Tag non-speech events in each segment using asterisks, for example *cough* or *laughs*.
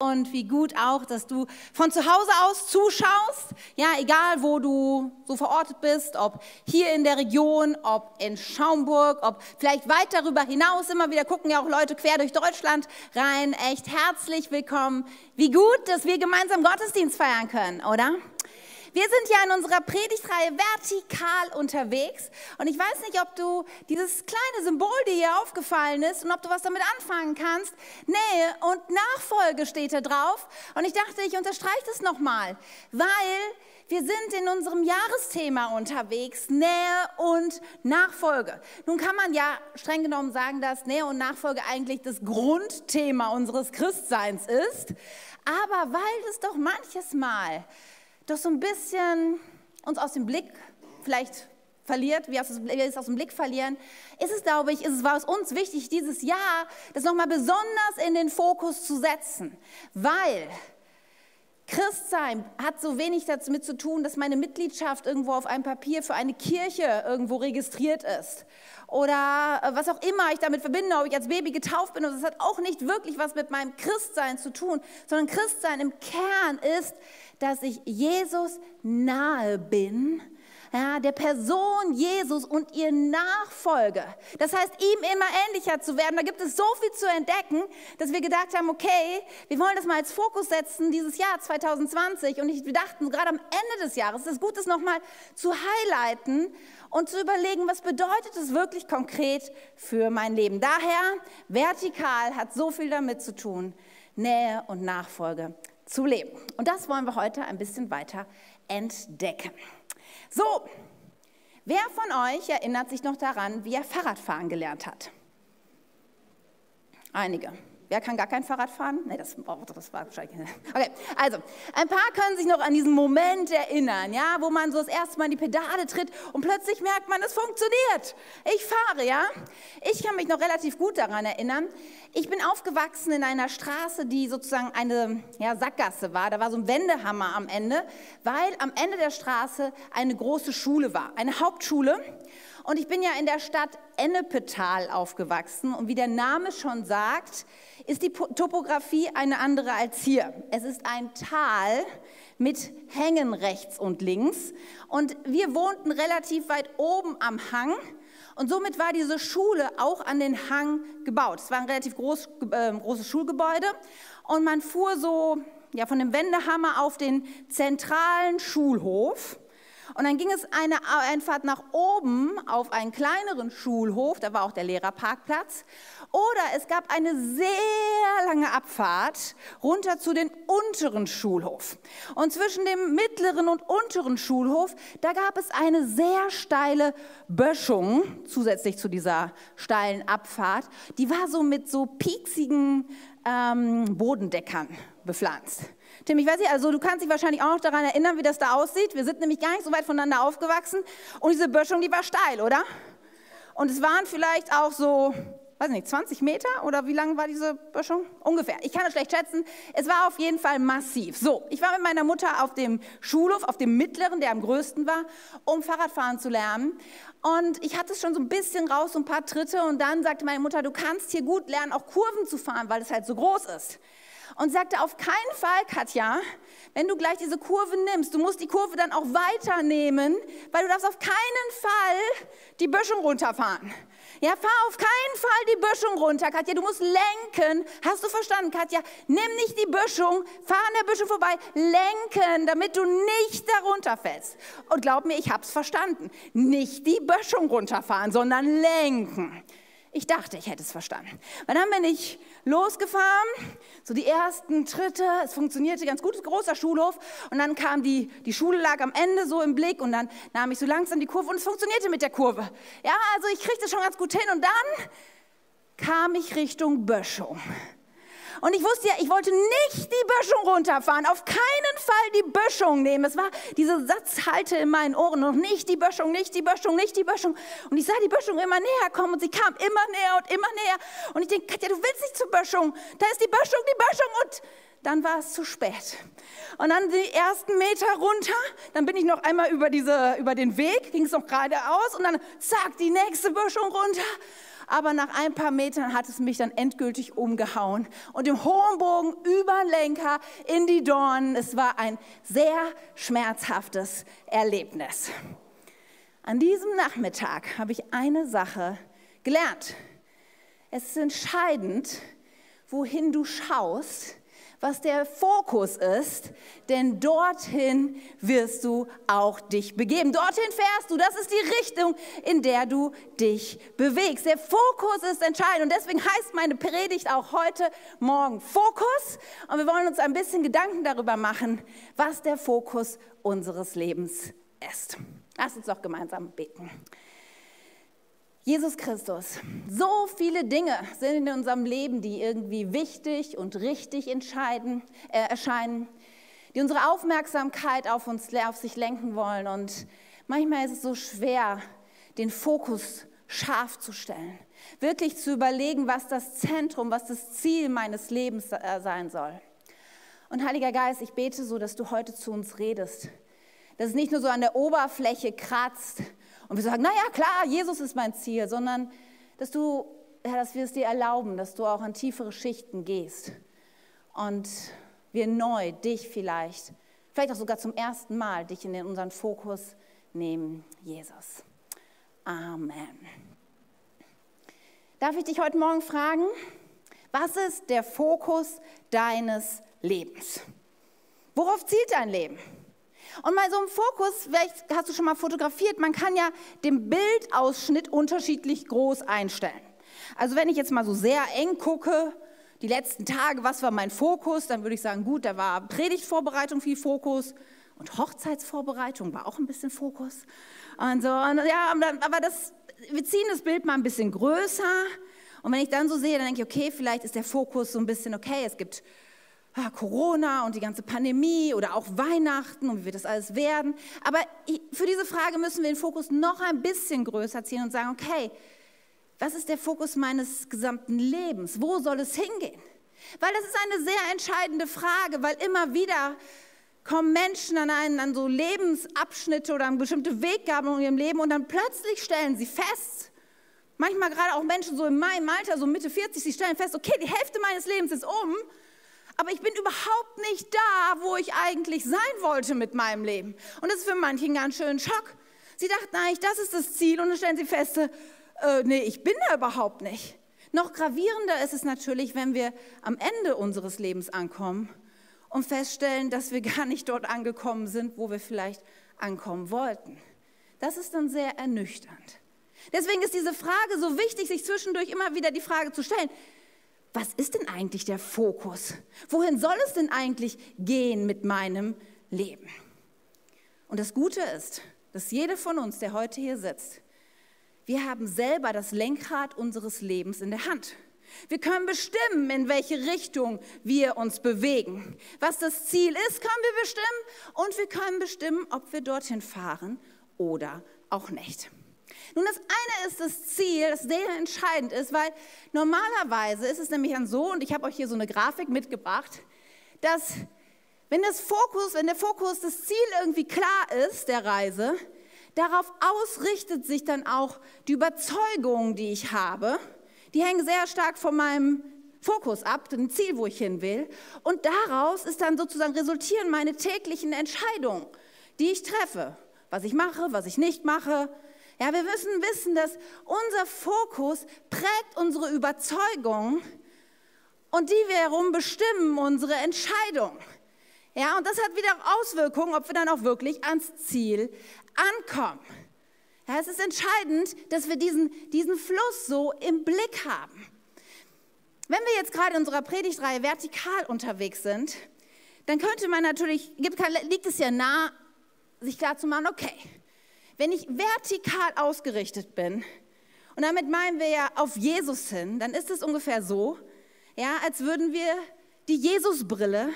und wie gut auch, dass du von zu Hause aus zuschaust. Ja, egal wo du so verortet bist, ob hier in der Region, ob in Schaumburg, ob vielleicht weit darüber hinaus. Immer wieder gucken ja auch Leute quer durch Deutschland rein. Echt herzlich willkommen. Wie gut, dass wir gemeinsam Gottesdienst feiern können, oder? Wir sind ja in unserer Predigtreihe vertikal unterwegs und ich weiß nicht, ob du dieses kleine Symbol, dir hier aufgefallen ist und ob du was damit anfangen kannst. Nähe und Nachfolge steht da drauf und ich dachte, ich unterstreiche das nochmal, weil wir sind in unserem Jahresthema unterwegs, Nähe und Nachfolge. Nun kann man ja streng genommen sagen, dass Nähe und Nachfolge eigentlich das Grundthema unseres Christseins ist. Aber weil es doch manches Mal doch so ein bisschen uns aus dem Blick vielleicht verliert, wir es aus dem Blick verlieren, ist es, glaube ich, ist es war es uns wichtig, dieses Jahr das nochmal besonders in den Fokus zu setzen, weil Christsein hat so wenig damit zu tun, dass meine Mitgliedschaft irgendwo auf einem Papier für eine Kirche irgendwo registriert ist oder äh, was auch immer ich damit verbinde, ob ich als Baby getauft bin. Und das hat auch nicht wirklich was mit meinem Christsein zu tun, sondern Christsein im Kern ist, dass ich Jesus nahe bin, ja, der Person Jesus und ihr Nachfolge. Das heißt, ihm immer ähnlicher zu werden. Da gibt es so viel zu entdecken, dass wir gedacht haben, okay, wir wollen das mal als Fokus setzen, dieses Jahr 2020. Und wir dachten, gerade am Ende des Jahres ist es gut, das nochmal zu highlighten und zu überlegen, was bedeutet es wirklich konkret für mein Leben. Daher, vertikal hat so viel damit zu tun, Nähe und Nachfolge zu leben. Und das wollen wir heute ein bisschen weiter entdecken. So, wer von euch erinnert sich noch daran, wie er Fahrradfahren gelernt hat? Einige. Wer kann gar kein Fahrrad fahren? Nee, das, oh, das war wahrscheinlich. *laughs* Okay, also, ein paar können sich noch an diesen Moment erinnern, ja, wo man so das erste Mal in die Pedale tritt und plötzlich merkt man, es funktioniert. Ich fahre, ja. Ich kann mich noch relativ gut daran erinnern. Ich bin aufgewachsen in einer Straße, die sozusagen eine ja, Sackgasse war. Da war so ein Wendehammer am Ende, weil am Ende der Straße eine große Schule war, eine Hauptschule. Und ich bin ja in der Stadt Ennepetal aufgewachsen. Und wie der Name schon sagt, ist die Topografie eine andere als hier. Es ist ein Tal mit Hängen rechts und links. Und wir wohnten relativ weit oben am Hang. Und somit war diese Schule auch an den Hang gebaut. Es war ein relativ groß, äh, großes Schulgebäude. Und man fuhr so ja, von dem Wendehammer auf den zentralen Schulhof. Und dann ging es eine Einfahrt nach oben auf einen kleineren Schulhof, da war auch der Lehrerparkplatz. Oder es gab eine sehr lange Abfahrt runter zu den unteren Schulhof. Und zwischen dem mittleren und unteren Schulhof, da gab es eine sehr steile Böschung, zusätzlich zu dieser steilen Abfahrt. Die war so mit so pieksigen ähm, Bodendeckern bepflanzt. Tim, ich weiß nicht, also du kannst dich wahrscheinlich auch noch daran erinnern, wie das da aussieht. Wir sind nämlich gar nicht so weit voneinander aufgewachsen und diese Böschung, die war steil, oder? Und es waren vielleicht auch so, weiß nicht, 20 Meter oder wie lang war diese Böschung? Ungefähr. Ich kann es schlecht schätzen. Es war auf jeden Fall massiv. So, ich war mit meiner Mutter auf dem Schulhof, auf dem mittleren, der am größten war, um Fahrradfahren zu lernen. Und ich hatte es schon so ein bisschen raus, so ein paar Tritte. Und dann sagte meine Mutter, du kannst hier gut lernen, auch Kurven zu fahren, weil es halt so groß ist und sagte, auf keinen Fall, Katja, wenn du gleich diese Kurve nimmst, du musst die Kurve dann auch weiternehmen, weil du darfst auf keinen Fall die Böschung runterfahren. Ja, fahr auf keinen Fall die Böschung runter, Katja. Du musst lenken. Hast du verstanden, Katja? Nimm nicht die Böschung, fahr an der Böschung vorbei, lenken, damit du nicht darunter fällst. Und glaub mir, ich hab's verstanden. Nicht die Böschung runterfahren, sondern lenken. Ich dachte, ich hätte es verstanden. Und dann bin ich losgefahren, so die ersten Tritte, es funktionierte ganz gut, großer Schulhof. Und dann kam die, die Schule lag am Ende so im Blick und dann nahm ich so langsam die Kurve und es funktionierte mit der Kurve. Ja, also ich kriegte es schon ganz gut hin und dann kam ich Richtung Böschung. Und ich wusste ja, ich wollte nicht die Böschung runterfahren, auf keinen Fall die Böschung nehmen. Es war diese Satzhalte in meinen Ohren noch nicht die Böschung, nicht die Böschung, nicht die Böschung. Und ich sah die Böschung immer näher kommen und sie kam immer näher und immer näher. Und ich denke, Katja, du willst nicht zur Böschung. Da ist die Böschung, die Böschung und dann war es zu spät. Und dann die ersten Meter runter, dann bin ich noch einmal über, diese, über den Weg, ging es noch geradeaus und dann zack, die nächste Böschung runter. Aber nach ein paar Metern hat es mich dann endgültig umgehauen und im hohen Bogen über Lenker in die Dornen. Es war ein sehr schmerzhaftes Erlebnis. An diesem Nachmittag habe ich eine Sache gelernt. Es ist entscheidend, wohin du schaust, was der Fokus ist, denn dorthin wirst du auch dich begeben. Dorthin fährst du, das ist die Richtung, in der du dich bewegst. Der Fokus ist entscheidend und deswegen heißt meine Predigt auch heute Morgen Fokus und wir wollen uns ein bisschen Gedanken darüber machen, was der Fokus unseres Lebens ist. Lass uns doch gemeinsam beten. Jesus Christus, so viele Dinge sind in unserem Leben, die irgendwie wichtig und richtig entscheiden, äh, erscheinen, die unsere Aufmerksamkeit auf uns, auf sich lenken wollen. Und manchmal ist es so schwer, den Fokus scharf zu stellen, wirklich zu überlegen, was das Zentrum, was das Ziel meines Lebens äh, sein soll. Und Heiliger Geist, ich bete so, dass du heute zu uns redest, dass es nicht nur so an der Oberfläche kratzt, und wir sagen, naja, klar, Jesus ist mein Ziel, sondern dass du, ja, dass wir es dir erlauben, dass du auch an tiefere Schichten gehst und wir neu dich vielleicht, vielleicht auch sogar zum ersten Mal, dich in unseren Fokus nehmen, Jesus. Amen. Darf ich dich heute Morgen fragen, was ist der Fokus deines Lebens? Worauf zielt dein Leben? Und mal so im Fokus, vielleicht hast du schon mal fotografiert, man kann ja den Bildausschnitt unterschiedlich groß einstellen. Also wenn ich jetzt mal so sehr eng gucke, die letzten Tage, was war mein Fokus, dann würde ich sagen, gut, da war Predigtvorbereitung viel Fokus und Hochzeitsvorbereitung war auch ein bisschen Fokus. Und so, und ja, aber das, wir ziehen das Bild mal ein bisschen größer. Und wenn ich dann so sehe, dann denke ich, okay, vielleicht ist der Fokus so ein bisschen, okay, es gibt Corona und die ganze Pandemie oder auch Weihnachten und wie wird das alles werden. Aber für diese Frage müssen wir den Fokus noch ein bisschen größer ziehen und sagen, okay, was ist der Fokus meines gesamten Lebens? Wo soll es hingehen? Weil das ist eine sehr entscheidende Frage, weil immer wieder kommen Menschen an, einen, an so Lebensabschnitte oder an bestimmte Weggabelungen in ihrem Leben und dann plötzlich stellen sie fest, manchmal gerade auch Menschen so in meinem Alter, so Mitte 40, sie stellen fest, okay, die Hälfte meines Lebens ist um aber ich bin überhaupt nicht da, wo ich eigentlich sein wollte mit meinem Leben. Und das ist für manche ein ganz schöner Schock. Sie dachten eigentlich, das ist das Ziel und dann stellen sie fest, äh, nee, ich bin da überhaupt nicht. Noch gravierender ist es natürlich, wenn wir am Ende unseres Lebens ankommen und feststellen, dass wir gar nicht dort angekommen sind, wo wir vielleicht ankommen wollten. Das ist dann sehr ernüchternd. Deswegen ist diese Frage so wichtig, sich zwischendurch immer wieder die Frage zu stellen, was ist denn eigentlich der Fokus? Wohin soll es denn eigentlich gehen mit meinem Leben? Und das Gute ist, dass jeder von uns, der heute hier sitzt, wir haben selber das Lenkrad unseres Lebens in der Hand. Wir können bestimmen, in welche Richtung wir uns bewegen. Was das Ziel ist, können wir bestimmen und wir können bestimmen, ob wir dorthin fahren oder auch nicht. Nun, das eine ist das Ziel, das sehr entscheidend ist, weil normalerweise ist es nämlich dann so, und ich habe euch hier so eine Grafik mitgebracht, dass wenn, das Fokus, wenn der Fokus, das Ziel irgendwie klar ist der Reise, darauf ausrichtet sich dann auch die Überzeugung, die ich habe. Die hängen sehr stark von meinem Fokus ab, dem Ziel, wo ich hin will. Und daraus ist dann sozusagen resultieren meine täglichen Entscheidungen, die ich treffe. Was ich mache, was ich nicht mache, ja, wir müssen wissen, dass unser Fokus prägt unsere Überzeugung und die wiederum bestimmen unsere Entscheidung. Ja, und das hat wieder Auswirkungen, ob wir dann auch wirklich ans Ziel ankommen. Ja, es ist entscheidend, dass wir diesen, diesen Fluss so im Blick haben. Wenn wir jetzt gerade in unserer Predigtreihe vertikal unterwegs sind, dann könnte man natürlich, liegt es ja nah, sich klar zu machen, okay, wenn ich vertikal ausgerichtet bin, und damit meinen wir ja auf Jesus hin, dann ist es ungefähr so, ja, als würden wir die Jesusbrille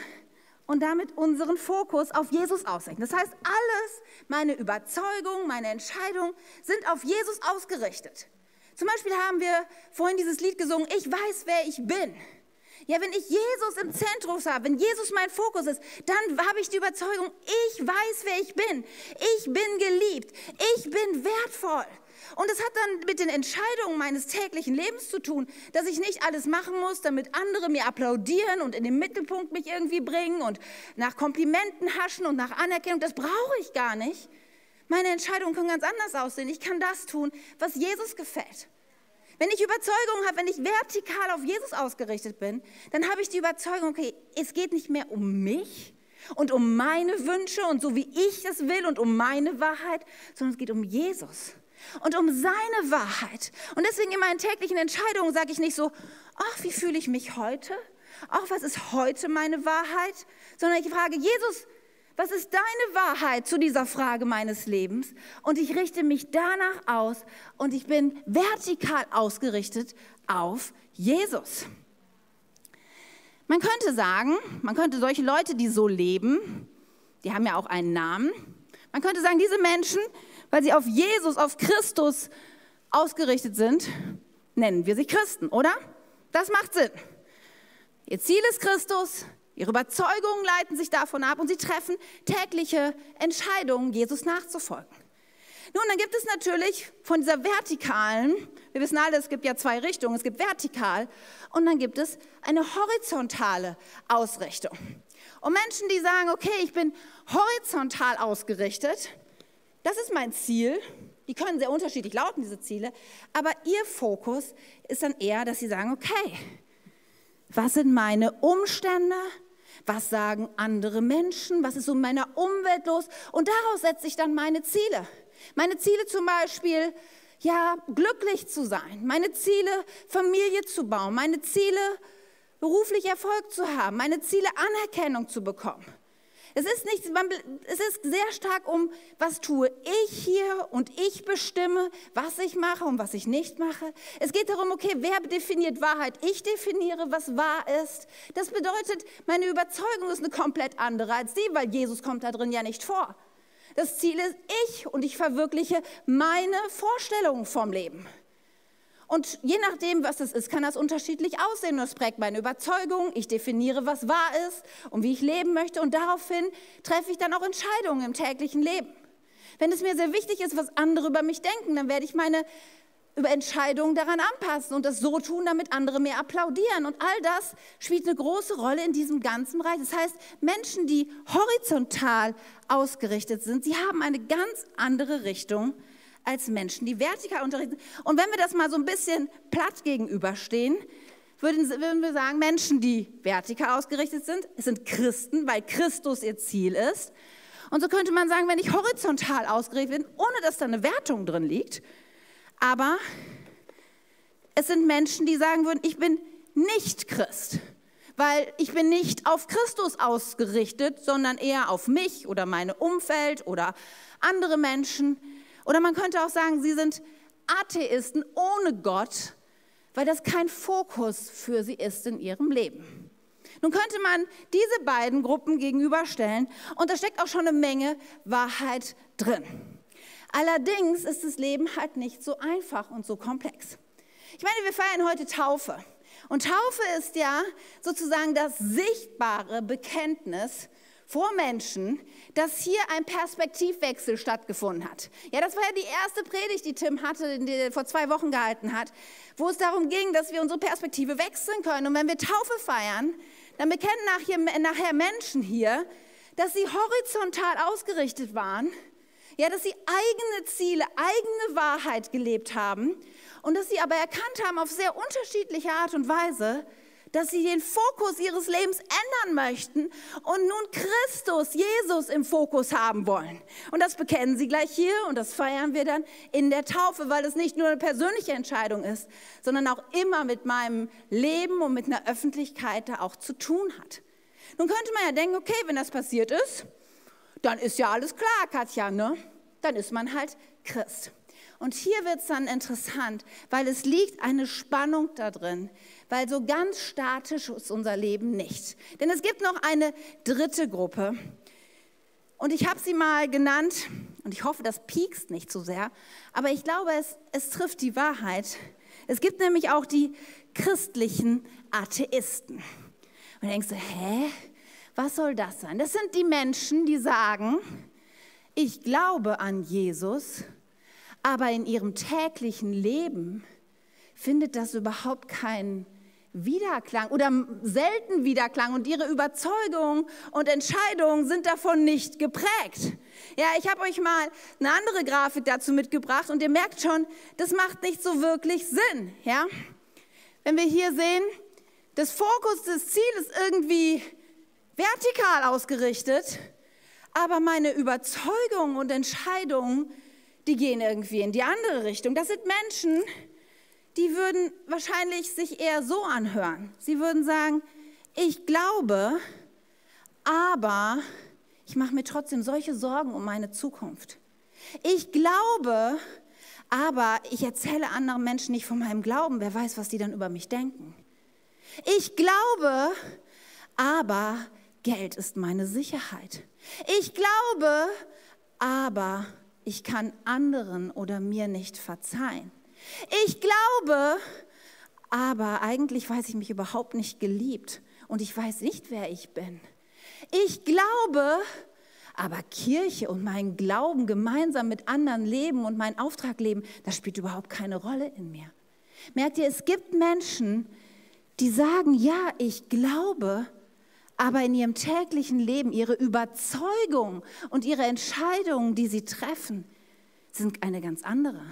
und damit unseren Fokus auf Jesus ausrichten. Das heißt, alles, meine Überzeugung, meine Entscheidung sind auf Jesus ausgerichtet. Zum Beispiel haben wir vorhin dieses Lied gesungen, ich weiß, wer ich bin. Ja, wenn ich Jesus im Zentrum habe, wenn Jesus mein Fokus ist, dann habe ich die Überzeugung, ich weiß, wer ich bin. Ich bin geliebt. Ich bin wertvoll. Und es hat dann mit den Entscheidungen meines täglichen Lebens zu tun, dass ich nicht alles machen muss, damit andere mir applaudieren und in den Mittelpunkt mich irgendwie bringen und nach Komplimenten haschen und nach Anerkennung. Das brauche ich gar nicht. Meine Entscheidungen können ganz anders aussehen. Ich kann das tun, was Jesus gefällt. Wenn ich Überzeugung habe, wenn ich vertikal auf Jesus ausgerichtet bin, dann habe ich die Überzeugung, okay, es geht nicht mehr um mich und um meine Wünsche und so wie ich es will und um meine Wahrheit, sondern es geht um Jesus und um seine Wahrheit. Und deswegen in meinen täglichen Entscheidungen sage ich nicht so, ach, wie fühle ich mich heute? Ach, was ist heute meine Wahrheit? Sondern ich frage, Jesus, was ist deine Wahrheit zu dieser Frage meines Lebens? Und ich richte mich danach aus und ich bin vertikal ausgerichtet auf Jesus. Man könnte sagen, man könnte solche Leute, die so leben, die haben ja auch einen Namen, man könnte sagen, diese Menschen, weil sie auf Jesus, auf Christus ausgerichtet sind, nennen wir sie Christen, oder? Das macht Sinn. Ihr Ziel ist Christus, Ihre Überzeugungen leiten sich davon ab und sie treffen tägliche Entscheidungen, Jesus nachzufolgen. Nun, dann gibt es natürlich von dieser vertikalen, wir wissen alle, es gibt ja zwei Richtungen, es gibt vertikal und dann gibt es eine horizontale Ausrichtung. Und Menschen, die sagen, okay, ich bin horizontal ausgerichtet, das ist mein Ziel, die können sehr unterschiedlich lauten, diese Ziele, aber ihr Fokus ist dann eher, dass sie sagen, okay, was sind meine Umstände? Was sagen andere Menschen? Was ist um meiner Umwelt los? Und daraus setze ich dann meine Ziele. Meine Ziele zum Beispiel, ja, glücklich zu sein. Meine Ziele, Familie zu bauen. Meine Ziele, beruflich Erfolg zu haben. Meine Ziele, Anerkennung zu bekommen. Es ist, nicht, es ist sehr stark um, was tue ich hier und ich bestimme, was ich mache und was ich nicht mache. Es geht darum, okay, wer definiert Wahrheit? Ich definiere, was wahr ist. Das bedeutet, meine Überzeugung ist eine komplett andere als die, weil Jesus kommt da drin ja nicht vor. Das Ziel ist ich und ich verwirkliche meine Vorstellungen vom Leben. Und je nachdem, was es ist, kann das unterschiedlich aussehen. Das prägt meine Überzeugung. Ich definiere, was wahr ist und wie ich leben möchte. Und daraufhin treffe ich dann auch Entscheidungen im täglichen Leben. Wenn es mir sehr wichtig ist, was andere über mich denken, dann werde ich meine Entscheidungen daran anpassen und das so tun, damit andere mir applaudieren. Und all das spielt eine große Rolle in diesem ganzen Bereich. Das heißt, Menschen, die horizontal ausgerichtet sind, sie haben eine ganz andere Richtung als Menschen, die vertikal unterrichten. Und wenn wir das mal so ein bisschen platt gegenüberstehen, würden, würden wir sagen, Menschen, die vertikal ausgerichtet sind, es sind Christen, weil Christus ihr Ziel ist. Und so könnte man sagen, wenn ich horizontal ausgerichtet bin, ohne dass da eine Wertung drin liegt, aber es sind Menschen, die sagen würden, ich bin nicht Christ, weil ich bin nicht auf Christus ausgerichtet, sondern eher auf mich oder meine Umfeld oder andere Menschen. Oder man könnte auch sagen, sie sind Atheisten ohne Gott, weil das kein Fokus für sie ist in ihrem Leben. Nun könnte man diese beiden Gruppen gegenüberstellen und da steckt auch schon eine Menge Wahrheit drin. Allerdings ist das Leben halt nicht so einfach und so komplex. Ich meine, wir feiern heute Taufe. Und Taufe ist ja sozusagen das sichtbare Bekenntnis vor Menschen, dass hier ein Perspektivwechsel stattgefunden hat. Ja, das war ja die erste Predigt, die Tim hatte, die vor zwei Wochen gehalten hat, wo es darum ging, dass wir unsere Perspektive wechseln können. Und wenn wir Taufe feiern, dann bekennen nachher, nachher Menschen hier, dass sie horizontal ausgerichtet waren, ja, dass sie eigene Ziele, eigene Wahrheit gelebt haben und dass sie aber erkannt haben auf sehr unterschiedliche Art und Weise, dass sie den Fokus ihres Lebens ändern möchten und nun Christus, Jesus im Fokus haben wollen. Und das bekennen sie gleich hier und das feiern wir dann in der Taufe, weil es nicht nur eine persönliche Entscheidung ist, sondern auch immer mit meinem Leben und mit einer Öffentlichkeit da auch zu tun hat. Nun könnte man ja denken, okay, wenn das passiert ist, dann ist ja alles klar, Katja, ne? Dann ist man halt Christ. Und hier wird es dann interessant, weil es liegt eine Spannung da drin, weil so ganz statisch ist unser Leben nicht. Denn es gibt noch eine dritte Gruppe. Und ich habe sie mal genannt, und ich hoffe, das piekst nicht zu so sehr, aber ich glaube, es, es trifft die Wahrheit. Es gibt nämlich auch die christlichen Atheisten. Und denkst du, hä? Was soll das sein? Das sind die Menschen, die sagen, ich glaube an Jesus, aber in ihrem täglichen Leben findet das überhaupt keinen Widerklang oder selten Widerklang und ihre Überzeugungen und Entscheidungen sind davon nicht geprägt. Ja, ich habe euch mal eine andere Grafik dazu mitgebracht und ihr merkt schon, das macht nicht so wirklich Sinn. Ja, wenn wir hier sehen, das Fokus des Ziels ist irgendwie vertikal ausgerichtet, aber meine Überzeugungen und Entscheidungen, die gehen irgendwie in die andere Richtung. Das sind Menschen, die würden wahrscheinlich sich eher so anhören. Sie würden sagen, ich glaube, aber ich mache mir trotzdem solche Sorgen um meine Zukunft. Ich glaube, aber ich erzähle anderen Menschen nicht von meinem Glauben. Wer weiß, was die dann über mich denken. Ich glaube, aber Geld ist meine Sicherheit. Ich glaube, aber ich kann anderen oder mir nicht verzeihen. Ich glaube, aber eigentlich weiß ich mich überhaupt nicht geliebt und ich weiß nicht, wer ich bin. Ich glaube, aber Kirche und mein Glauben gemeinsam mit anderen leben und mein Auftrag leben, das spielt überhaupt keine Rolle in mir. Merkt ihr, es gibt Menschen, die sagen, ja, ich glaube, aber in ihrem täglichen Leben ihre Überzeugung und ihre Entscheidungen, die sie treffen, sind eine ganz andere.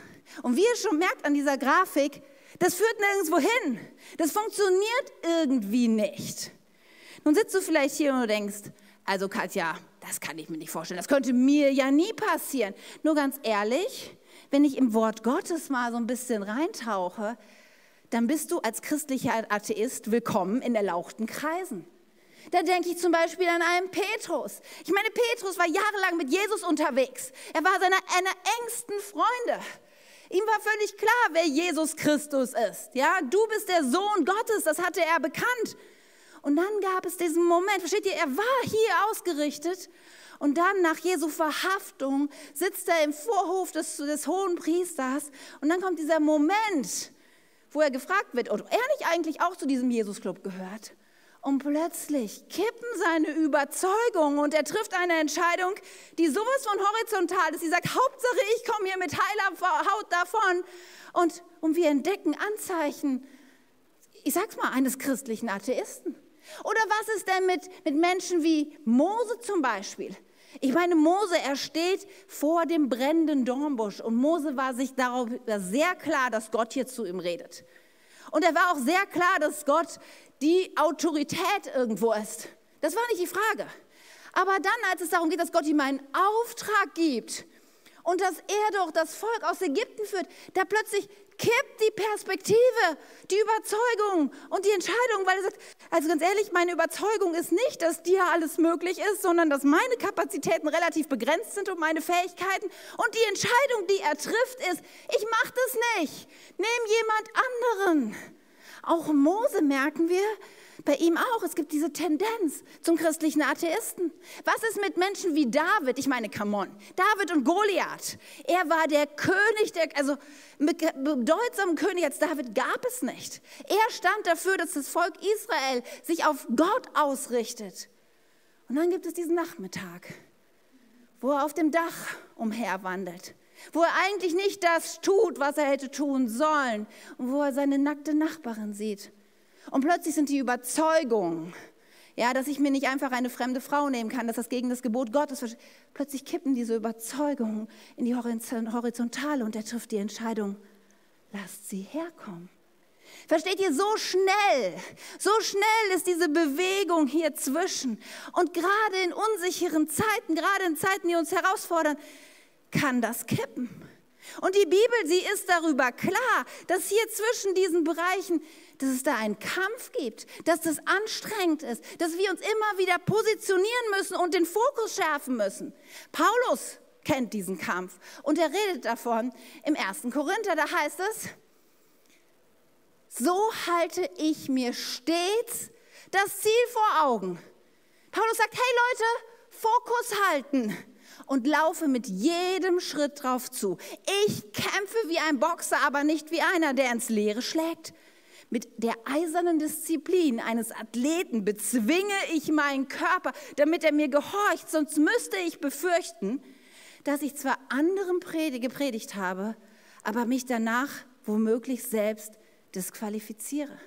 Und wie ihr schon merkt an dieser Grafik, das führt nirgendwo hin. Das funktioniert irgendwie nicht. Nun sitzt du vielleicht hier und denkst, also Katja, das kann ich mir nicht vorstellen. Das könnte mir ja nie passieren. Nur ganz ehrlich, wenn ich im Wort Gottes mal so ein bisschen reintauche, dann bist du als christlicher Atheist willkommen in erlauchten Kreisen. Da denke ich zum Beispiel an einen Petrus. Ich meine, Petrus war jahrelang mit Jesus unterwegs. Er war seiner, einer engsten Freunde. Ihm war völlig klar, wer Jesus Christus ist. Ja, du bist der Sohn Gottes, das hatte er bekannt. Und dann gab es diesen Moment, versteht ihr, er war hier ausgerichtet und dann nach Jesu Verhaftung sitzt er im Vorhof des, des hohen Priesters und dann kommt dieser Moment, wo er gefragt wird, ob er nicht eigentlich auch zu diesem Jesus-Club gehört. Und plötzlich kippen seine Überzeugungen und er trifft eine Entscheidung, die sowas von horizontal ist. Sie sagt, Hauptsache ich komme hier mit heiler Haut davon. Und, und wir entdecken Anzeichen, ich sag's mal, eines christlichen Atheisten. Oder was ist denn mit, mit Menschen wie Mose zum Beispiel? Ich meine, Mose, er steht vor dem brennenden Dornbusch und Mose war sich darüber sehr klar, dass Gott hier zu ihm redet. Und er war auch sehr klar, dass Gott die Autorität irgendwo ist. Das war nicht die Frage. Aber dann, als es darum geht, dass Gott ihm einen Auftrag gibt und dass er doch das Volk aus Ägypten führt, da plötzlich kippt die Perspektive, die Überzeugung und die Entscheidung, weil er sagt, also ganz ehrlich, meine Überzeugung ist nicht, dass dir alles möglich ist, sondern dass meine Kapazitäten relativ begrenzt sind und meine Fähigkeiten. Und die Entscheidung, die er trifft, ist, ich mache das nicht. Nimm jemand anderen. Auch Mose merken wir, bei ihm auch, es gibt diese Tendenz zum christlichen Atheisten. Was ist mit Menschen wie David? Ich meine, come on, David und Goliath. Er war der König, der, also bedeutsamen König als David gab es nicht. Er stand dafür, dass das Volk Israel sich auf Gott ausrichtet. Und dann gibt es diesen Nachmittag, wo er auf dem Dach umherwandelt wo er eigentlich nicht das tut, was er hätte tun sollen und wo er seine nackte Nachbarin sieht. Und plötzlich sind die Überzeugungen, ja, dass ich mir nicht einfach eine fremde Frau nehmen kann, dass das gegen das Gebot Gottes ist. Plötzlich kippen diese Überzeugungen in die Horizontale und er trifft die Entscheidung, lasst sie herkommen. Versteht ihr, so schnell, so schnell ist diese Bewegung hier zwischen. Und gerade in unsicheren Zeiten, gerade in Zeiten, die uns herausfordern, kann das kippen. Und die Bibel, sie ist darüber klar, dass hier zwischen diesen Bereichen, dass es da einen Kampf gibt, dass das anstrengend ist, dass wir uns immer wieder positionieren müssen und den Fokus schärfen müssen. Paulus kennt diesen Kampf und er redet davon im ersten Korinther, da heißt es, so halte ich mir stets das Ziel vor Augen. Paulus sagt, hey Leute, Fokus halten und laufe mit jedem Schritt drauf zu. Ich kämpfe wie ein Boxer, aber nicht wie einer, der ins Leere schlägt. Mit der eisernen Disziplin eines Athleten bezwinge ich meinen Körper, damit er mir gehorcht, sonst müsste ich befürchten, dass ich zwar anderen gepredigt habe, aber mich danach womöglich selbst disqualifiziere.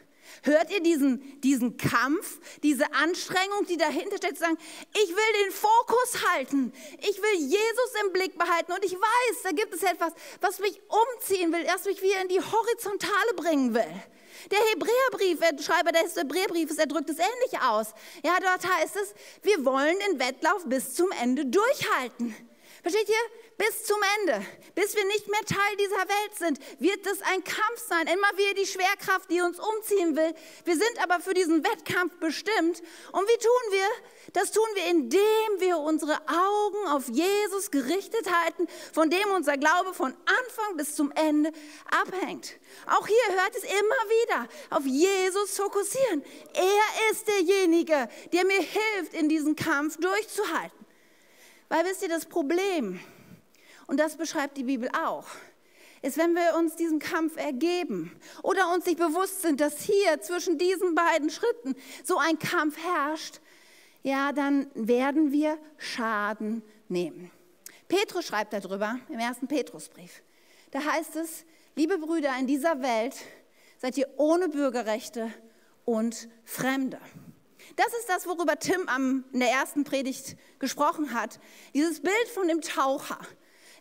Hört ihr diesen, diesen Kampf, diese Anstrengung, die dahinter steht, zu sagen, ich will den Fokus halten, ich will Jesus im Blick behalten und ich weiß, da gibt es etwas, was mich umziehen will, erst mich wieder in die Horizontale bringen will. Der Hebräerbrief, der Schreiber des Hebräerbriefes, er drückt es ähnlich aus. Ja, dort heißt es, wir wollen den Wettlauf bis zum Ende durchhalten. Versteht ihr? Bis zum Ende, bis wir nicht mehr Teil dieser Welt sind, wird das ein Kampf sein. Immer wieder die Schwerkraft, die uns umziehen will. Wir sind aber für diesen Wettkampf bestimmt. Und wie tun wir? Das tun wir, indem wir unsere Augen auf Jesus gerichtet halten, von dem unser Glaube von Anfang bis zum Ende abhängt. Auch hier hört es immer wieder auf Jesus fokussieren. Er ist derjenige, der mir hilft, in diesen Kampf durchzuhalten. Weil wisst ihr, das Problem, und das beschreibt die Bibel auch, ist, wenn wir uns diesem Kampf ergeben oder uns nicht bewusst sind, dass hier zwischen diesen beiden Schritten so ein Kampf herrscht, ja, dann werden wir Schaden nehmen. Petrus schreibt darüber im ersten Petrusbrief. Da heißt es, liebe Brüder, in dieser Welt seid ihr ohne Bürgerrechte und Fremde. Das ist das, worüber Tim am, in der ersten Predigt gesprochen hat. Dieses Bild von dem Taucher.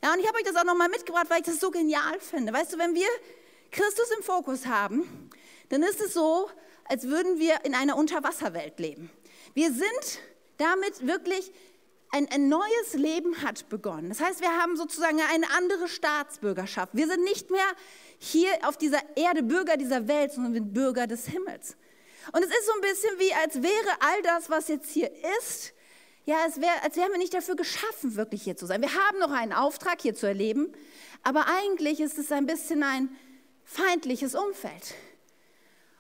Ja, und ich habe euch das auch nochmal mitgebracht, weil ich das so genial finde. Weißt du, wenn wir Christus im Fokus haben, dann ist es so, als würden wir in einer Unterwasserwelt leben. Wir sind damit wirklich ein, ein, neues Leben hat begonnen. Das heißt, wir haben sozusagen eine andere Staatsbürgerschaft. Wir sind nicht mehr hier auf dieser Erde Bürger dieser Welt, sondern wir sind Bürger des Himmels. Und es ist so ein bisschen wie, als wäre all das, was jetzt hier ist, ja, es wär, als wären wir nicht dafür geschaffen, wirklich hier zu sein. Wir haben noch einen Auftrag, hier zu erleben, aber eigentlich ist es ein bisschen ein feindliches Umfeld.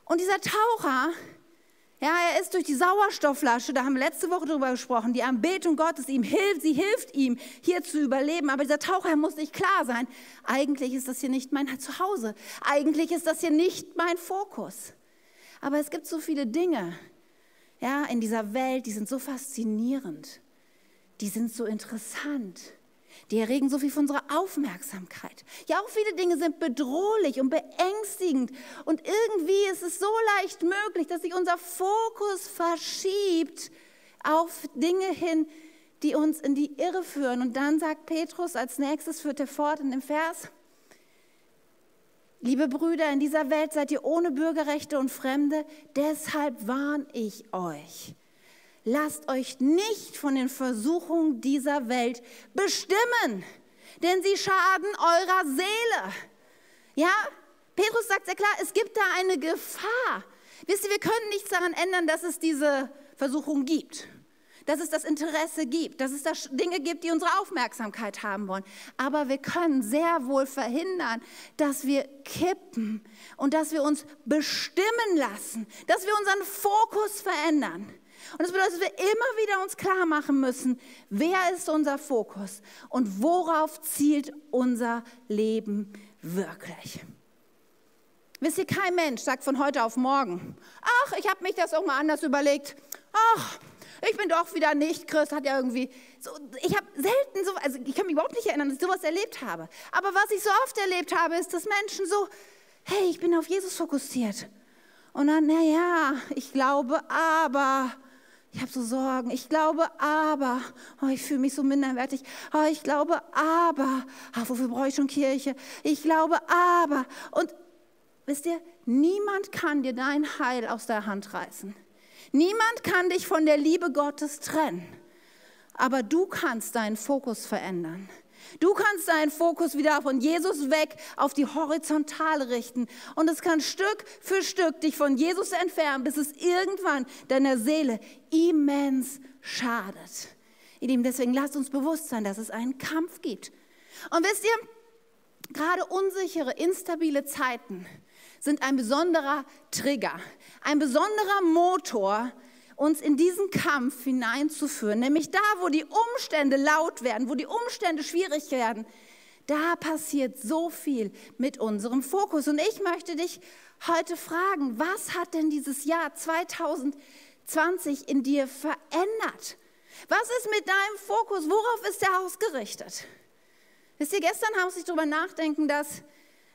Und dieser Taucher, ja, er ist durch die Sauerstoffflasche, da haben wir letzte Woche drüber gesprochen, die Anbetung Gottes ihm hilft, sie hilft ihm, hier zu überleben. Aber dieser Taucher muss nicht klar sein, eigentlich ist das hier nicht mein Zuhause, eigentlich ist das hier nicht mein Fokus. Aber es gibt so viele Dinge ja, in dieser Welt, die sind so faszinierend, die sind so interessant, die erregen so viel von unserer Aufmerksamkeit. Ja, auch viele Dinge sind bedrohlich und beängstigend und irgendwie ist es so leicht möglich, dass sich unser Fokus verschiebt auf Dinge hin, die uns in die Irre führen. Und dann sagt Petrus als nächstes, führt er fort in dem Vers, Liebe Brüder, in dieser Welt seid ihr ohne Bürgerrechte und Fremde, deshalb warne ich euch. Lasst euch nicht von den Versuchungen dieser Welt bestimmen, denn sie schaden eurer Seele. Ja, Petrus sagt sehr klar, es gibt da eine Gefahr. Wisst ihr, wir können nichts daran ändern, dass es diese Versuchung gibt dass es das Interesse gibt, dass es da Dinge gibt, die unsere Aufmerksamkeit haben wollen. Aber wir können sehr wohl verhindern, dass wir kippen und dass wir uns bestimmen lassen, dass wir unseren Fokus verändern. Und das bedeutet, dass wir immer wieder uns klar machen müssen, wer ist unser Fokus und worauf zielt unser Leben wirklich. Wisst ihr, kein Mensch sagt von heute auf morgen, ach, ich habe mich das auch mal anders überlegt, ach, ich bin doch wieder nicht Christ, hat ja irgendwie, so, ich habe selten so, also ich kann mich überhaupt nicht erinnern, dass ich sowas erlebt habe. Aber was ich so oft erlebt habe, ist, dass Menschen so, hey, ich bin auf Jesus fokussiert. Und dann, naja, ich glaube, aber, ich habe so Sorgen, ich glaube, aber, oh, ich fühle mich so minderwertig, oh, ich glaube, aber, oh, wofür brauche ich schon Kirche? Ich glaube, aber. Und wisst ihr, niemand kann dir dein Heil aus der Hand reißen. Niemand kann dich von der Liebe Gottes trennen, aber du kannst deinen Fokus verändern. Du kannst deinen Fokus wieder von Jesus weg auf die Horizontale richten. Und es kann Stück für Stück dich von Jesus entfernen, bis es irgendwann deiner Seele immens schadet. Ihr deswegen lasst uns bewusst sein, dass es einen Kampf gibt. Und wisst ihr, gerade unsichere, instabile Zeiten sind ein besonderer Trigger, ein besonderer Motor, uns in diesen Kampf hineinzuführen. Nämlich da, wo die Umstände laut werden, wo die Umstände schwierig werden, da passiert so viel mit unserem Fokus. Und ich möchte dich heute fragen, was hat denn dieses Jahr 2020 in dir verändert? Was ist mit deinem Fokus? Worauf ist der ausgerichtet? Wisst ihr, gestern haben sich darüber nachdenken, dass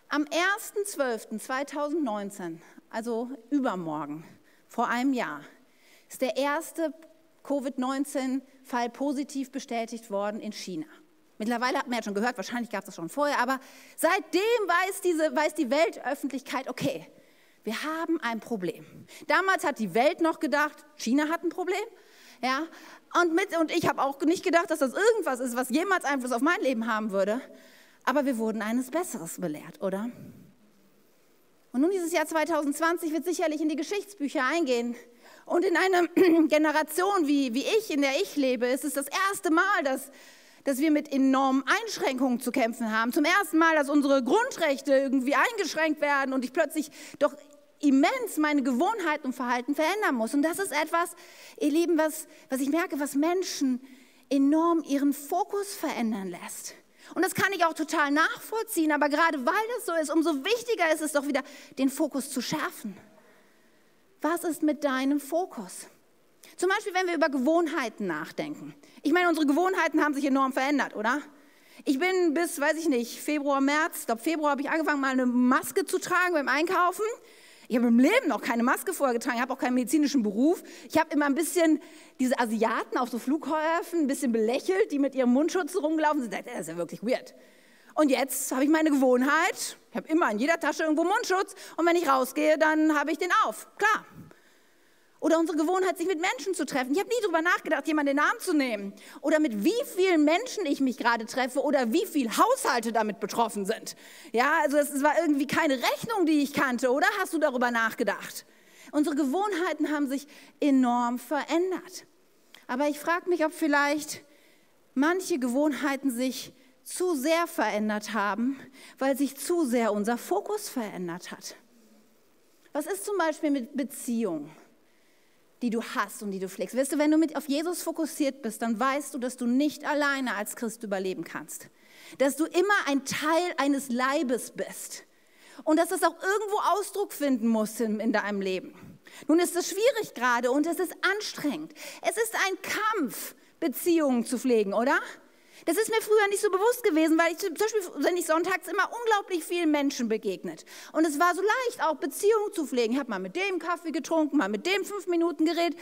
am 1.12.2019, also übermorgen, vor einem Jahr, ist der erste Covid-19-Fall positiv bestätigt worden in China. Mittlerweile hat man ja schon gehört, wahrscheinlich gab es das schon vorher, aber seitdem weiß, diese, weiß die Weltöffentlichkeit, okay, wir haben ein Problem. Damals hat die Welt noch gedacht, China hat ein Problem. Ja, und, mit, und ich habe auch nicht gedacht, dass das irgendwas ist, was jemals Einfluss auf mein Leben haben würde. Aber wir wurden eines Besseres belehrt, oder? Und nun dieses Jahr 2020 wird sicherlich in die Geschichtsbücher eingehen. Und in einer *clears throat* Generation wie, wie ich, in der ich lebe, ist es das erste Mal, dass, dass wir mit enormen Einschränkungen zu kämpfen haben. Zum ersten Mal, dass unsere Grundrechte irgendwie eingeschränkt werden und ich plötzlich doch immens meine Gewohnheiten und Verhalten verändern muss. Und das ist etwas, ihr Lieben, was, was ich merke, was Menschen enorm ihren Fokus verändern lässt. Und das kann ich auch total nachvollziehen, aber gerade weil das so ist, umso wichtiger ist es doch wieder, den Fokus zu schärfen. Was ist mit deinem Fokus? Zum Beispiel, wenn wir über Gewohnheiten nachdenken. Ich meine, unsere Gewohnheiten haben sich enorm verändert, oder? Ich bin bis, weiß ich nicht, Februar, März, ich glaube Februar habe ich angefangen, mal eine Maske zu tragen beim Einkaufen. Ich habe im Leben noch keine Maske vorher getragen, ich habe auch keinen medizinischen Beruf. Ich habe immer ein bisschen diese Asiaten auf so Flughäfen ein bisschen belächelt, die mit ihrem Mundschutz rumgelaufen sind. Das ist ja wirklich weird. Und jetzt habe ich meine Gewohnheit, ich habe immer in jeder Tasche irgendwo Mundschutz und wenn ich rausgehe, dann habe ich den auf. Klar, oder unsere Gewohnheit, sich mit Menschen zu treffen. Ich habe nie darüber nachgedacht, jemanden den Namen zu nehmen. Oder mit wie vielen Menschen ich mich gerade treffe oder wie viele Haushalte damit betroffen sind. Ja, also es war irgendwie keine Rechnung, die ich kannte. Oder hast du darüber nachgedacht? Unsere Gewohnheiten haben sich enorm verändert. Aber ich frage mich, ob vielleicht manche Gewohnheiten sich zu sehr verändert haben, weil sich zu sehr unser Fokus verändert hat. Was ist zum Beispiel mit Beziehungen? Die du hast und die du pflegst. Weißt du, wenn du mit auf Jesus fokussiert bist, dann weißt du, dass du nicht alleine als Christ überleben kannst. Dass du immer ein Teil eines Leibes bist. Und dass das auch irgendwo Ausdruck finden muss in, in deinem Leben. Nun ist es schwierig gerade und es ist anstrengend. Es ist ein Kampf, Beziehungen zu pflegen, oder? Das ist mir früher nicht so bewusst gewesen, weil ich zum Beispiel, wenn ich sonntags immer unglaublich vielen Menschen begegnet. Und es war so leicht, auch Beziehungen zu pflegen. Ich habe mal mit dem Kaffee getrunken, mal mit dem fünf Minuten geredet.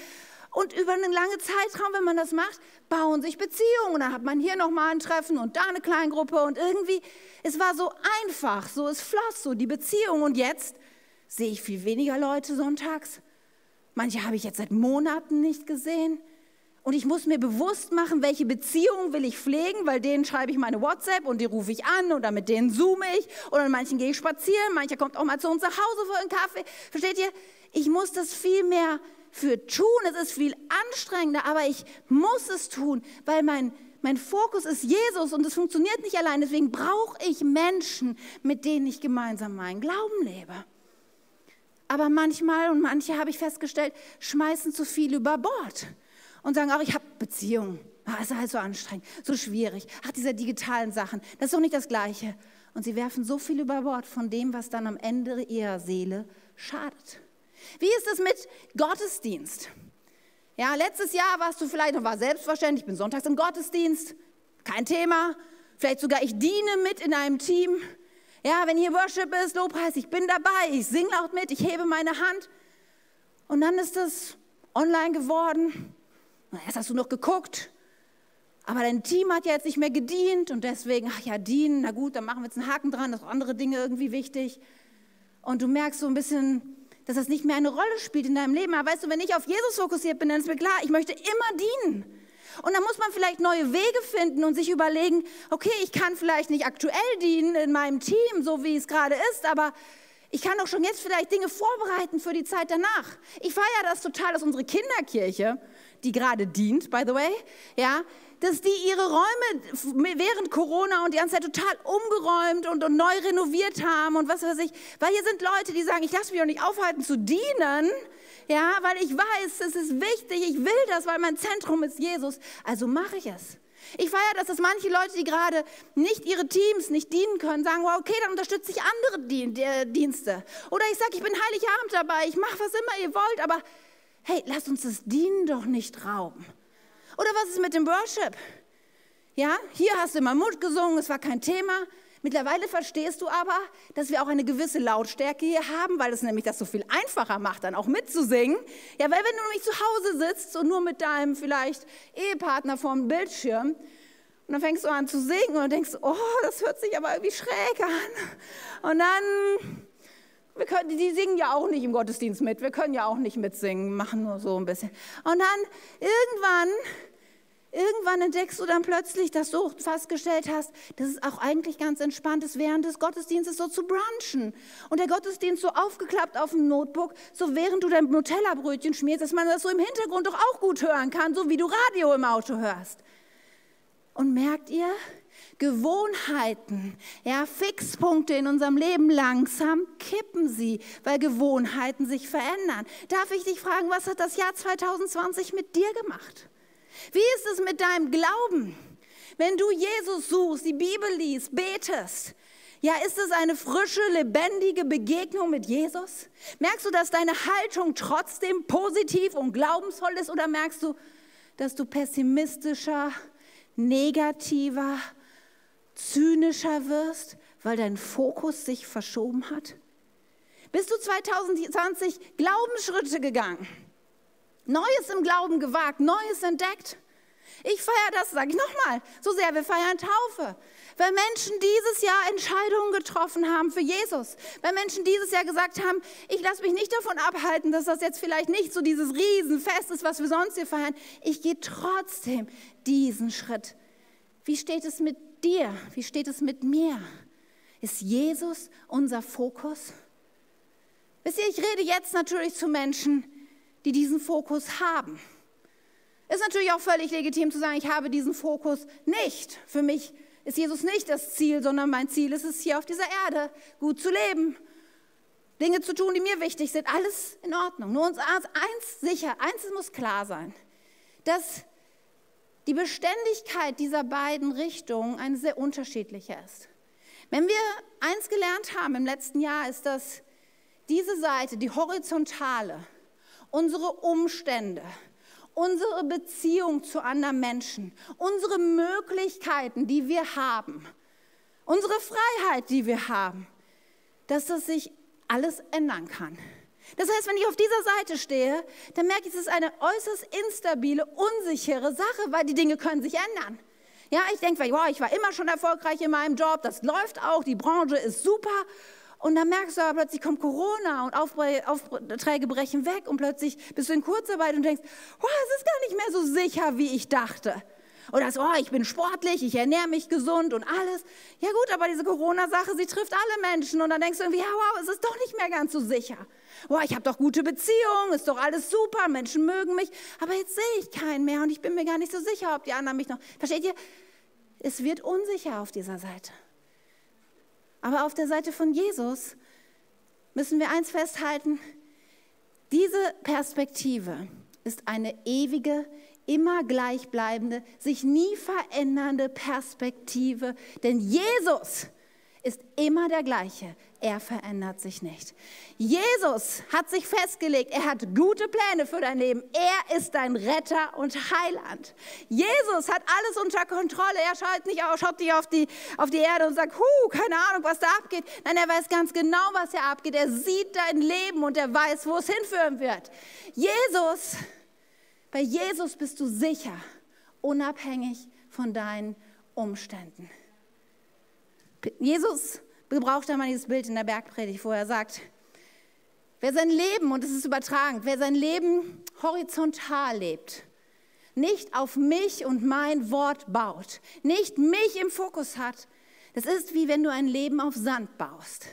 Und über einen langen Zeitraum, wenn man das macht, bauen sich Beziehungen. Und dann hat man hier nochmal ein Treffen und da eine Kleingruppe. Und irgendwie, es war so einfach, so es floss so die Beziehung. Und jetzt sehe ich viel weniger Leute sonntags. Manche habe ich jetzt seit Monaten nicht gesehen. Und ich muss mir bewusst machen, welche Beziehungen will ich pflegen, weil denen schreibe ich meine WhatsApp und die rufe ich an oder mit denen zoome ich oder mit manchen gehe ich spazieren, mancher kommt auch mal zu uns nach Hause für einen Kaffee. Versteht ihr? Ich muss das viel mehr für tun. Es ist viel anstrengender, aber ich muss es tun, weil mein, mein Fokus ist Jesus und es funktioniert nicht allein. Deswegen brauche ich Menschen, mit denen ich gemeinsam meinen Glauben lebe. Aber manchmal und manche habe ich festgestellt, schmeißen zu viel über Bord und sagen, ach, ich habe Beziehungen. Ah, ist halt so anstrengend, so schwierig. Ach, diese digitalen Sachen, das ist doch nicht das Gleiche. Und sie werfen so viel über Bord von dem, was dann am Ende ihrer Seele schadet. Wie ist es mit Gottesdienst? Ja, letztes Jahr warst du vielleicht noch war selbstverständlich, ich bin sonntags im Gottesdienst, kein Thema. Vielleicht sogar ich diene mit in einem Team. Ja, wenn hier Worship ist, Lobpreis, ich bin dabei, ich singe laut mit, ich hebe meine Hand. Und dann ist es online geworden. Erst hast du noch geguckt, aber dein Team hat ja jetzt nicht mehr gedient und deswegen, ach ja, dienen, na gut, dann machen wir jetzt einen Haken dran, das sind andere Dinge irgendwie wichtig. Und du merkst so ein bisschen, dass das nicht mehr eine Rolle spielt in deinem Leben. Aber weißt du, wenn ich auf Jesus fokussiert bin, dann ist mir klar, ich möchte immer dienen. Und dann muss man vielleicht neue Wege finden und sich überlegen, okay, ich kann vielleicht nicht aktuell dienen in meinem Team, so wie es gerade ist, aber ich kann doch schon jetzt vielleicht Dinge vorbereiten für die Zeit danach. Ich feiere das total, dass unsere Kinderkirche die gerade dient, by the way, ja, dass die ihre Räume während Corona und die ganze Zeit total umgeräumt und, und neu renoviert haben und was weiß ich. Weil hier sind Leute, die sagen, ich lasse mich auch nicht aufhalten zu dienen, ja, weil ich weiß, es ist wichtig, ich will das, weil mein Zentrum ist Jesus. Also mache ich es. Ich feiere das, dass manche Leute, die gerade nicht ihre Teams nicht dienen können, sagen, wow, okay, dann unterstütze ich andere Dienste. Oder ich sage, ich bin Heiligabend dabei, ich mache was immer ihr wollt, aber hey, lasst uns das Dienen doch nicht rauben. Oder was ist mit dem Worship? Ja, hier hast du immer Mut gesungen, es war kein Thema. Mittlerweile verstehst du aber, dass wir auch eine gewisse Lautstärke hier haben, weil es nämlich das so viel einfacher macht, dann auch mitzusingen. Ja, weil wenn du nämlich zu Hause sitzt und nur mit deinem vielleicht Ehepartner vorm Bildschirm und dann fängst du an zu singen und denkst, oh, das hört sich aber irgendwie schräg an. Und dann, wir können, die singen ja auch nicht im Gottesdienst mit, wir können ja auch nicht mitsingen, machen nur so ein bisschen. Und dann irgendwann Irgendwann entdeckst du dann plötzlich, dass du festgestellt hast, dass es auch eigentlich ganz entspannt ist, während des Gottesdienstes so zu brunchen. Und der Gottesdienst so aufgeklappt auf dem Notebook, so während du dein Nutella-Brötchen schmierst, dass man das so im Hintergrund doch auch gut hören kann, so wie du Radio im Auto hörst. Und merkt ihr, Gewohnheiten, ja, Fixpunkte in unserem Leben langsam kippen sie, weil Gewohnheiten sich verändern. Darf ich dich fragen, was hat das Jahr 2020 mit dir gemacht? Wie ist es mit deinem Glauben? Wenn du Jesus suchst, die Bibel liest, betest, ja, ist es eine frische, lebendige Begegnung mit Jesus? Merkst du, dass deine Haltung trotzdem positiv und glaubensvoll ist oder merkst du, dass du pessimistischer, negativer, zynischer wirst, weil dein Fokus sich verschoben hat? Bist du 2020 Glaubensschritte gegangen? Neues im Glauben gewagt, Neues entdeckt. Ich feiere das, sage ich nochmal, so sehr, wir feiern Taufe. Weil Menschen dieses Jahr Entscheidungen getroffen haben für Jesus. Weil Menschen dieses Jahr gesagt haben, ich lasse mich nicht davon abhalten, dass das jetzt vielleicht nicht so dieses Riesenfest ist, was wir sonst hier feiern. Ich gehe trotzdem diesen Schritt. Wie steht es mit dir? Wie steht es mit mir? Ist Jesus unser Fokus? Wisst ihr, ich rede jetzt natürlich zu Menschen, die diesen Fokus haben. Ist natürlich auch völlig legitim zu sagen, ich habe diesen Fokus nicht. Für mich ist Jesus nicht das Ziel, sondern mein Ziel ist es, hier auf dieser Erde gut zu leben, Dinge zu tun, die mir wichtig sind. Alles in Ordnung. Nur uns eins sicher, eins muss klar sein, dass die Beständigkeit dieser beiden Richtungen eine sehr unterschiedliche ist. Wenn wir eins gelernt haben im letzten Jahr, ist, dass diese Seite, die horizontale, unsere Umstände, unsere Beziehung zu anderen Menschen, unsere Möglichkeiten, die wir haben, unsere Freiheit, die wir haben, dass das sich alles ändern kann. Das heißt, wenn ich auf dieser Seite stehe, dann merke ich, es ist eine äußerst instabile, unsichere Sache, weil die Dinge können sich ändern. Ja, ich denke, wow, ich war immer schon erfolgreich in meinem Job, das läuft auch, die Branche ist super und dann merkst du aber plötzlich kommt Corona und Aufträge brechen weg und plötzlich bist du in Kurzarbeit und denkst, oh, es ist gar nicht mehr so sicher, wie ich dachte. Oder so, oh, ich bin sportlich, ich ernähre mich gesund und alles. Ja gut, aber diese Corona-Sache, sie trifft alle Menschen und dann denkst du irgendwie, ja wow, es ist doch nicht mehr ganz so sicher. Boah, ich habe doch gute Beziehungen, ist doch alles super, Menschen mögen mich, aber jetzt sehe ich keinen mehr und ich bin mir gar nicht so sicher, ob die anderen mich noch. Versteht ihr? Es wird unsicher auf dieser Seite. Aber auf der Seite von Jesus müssen wir eins festhalten, diese Perspektive ist eine ewige, immer gleichbleibende, sich nie verändernde Perspektive, denn Jesus ist immer der gleiche. Er verändert sich nicht. Jesus hat sich festgelegt, er hat gute Pläne für dein Leben. Er ist dein Retter und Heiland. Jesus hat alles unter Kontrolle. Er schaut nicht auf, schaut nicht auf die, auf die Erde und sagt, Huh, keine Ahnung, was da abgeht. Nein, er weiß ganz genau, was hier abgeht. Er sieht dein Leben und er weiß, wo es hinführen wird. Jesus, bei Jesus bist du sicher, unabhängig von deinen Umständen. Jesus gebraucht einmal dieses Bild in der Bergpredigt, wo er sagt, wer sein Leben, und es ist übertragen, wer sein Leben horizontal lebt, nicht auf mich und mein Wort baut, nicht mich im Fokus hat, das ist wie wenn du ein Leben auf Sand baust.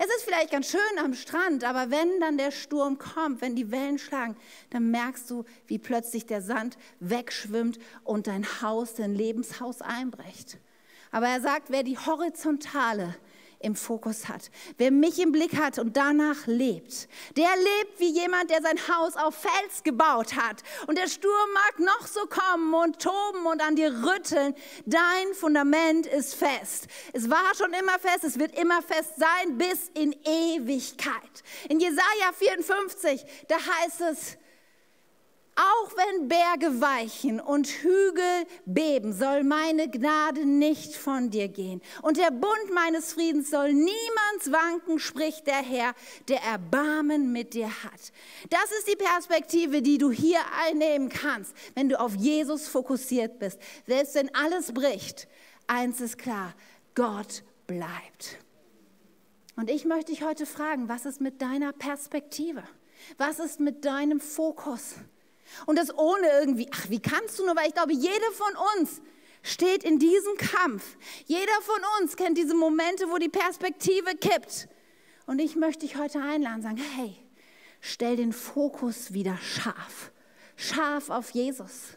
Es ist vielleicht ganz schön am Strand, aber wenn dann der Sturm kommt, wenn die Wellen schlagen, dann merkst du, wie plötzlich der Sand wegschwimmt und dein Haus, dein Lebenshaus einbricht. Aber er sagt, wer die horizontale im Fokus hat, wer mich im Blick hat und danach lebt, der lebt wie jemand, der sein Haus auf Fels gebaut hat. Und der Sturm mag noch so kommen und toben und an dir rütteln. Dein Fundament ist fest. Es war schon immer fest, es wird immer fest sein bis in Ewigkeit. In Jesaja 54, da heißt es, Auch wenn Berge weichen und Hügel beben, soll meine Gnade nicht von dir gehen. Und der Bund meines Friedens soll niemals wanken, spricht der Herr, der Erbarmen mit dir hat. Das ist die Perspektive, die du hier einnehmen kannst, wenn du auf Jesus fokussiert bist. Selbst wenn alles bricht, eins ist klar, Gott bleibt. Und ich möchte dich heute fragen, was ist mit deiner Perspektive? Was ist mit deinem Fokus? Und das ohne irgendwie, ach, wie kannst du nur, weil ich glaube, jeder von uns steht in diesem Kampf. Jeder von uns kennt diese Momente, wo die Perspektive kippt. Und ich möchte dich heute einladen, sagen, hey, stell den Fokus wieder scharf. Scharf auf Jesus.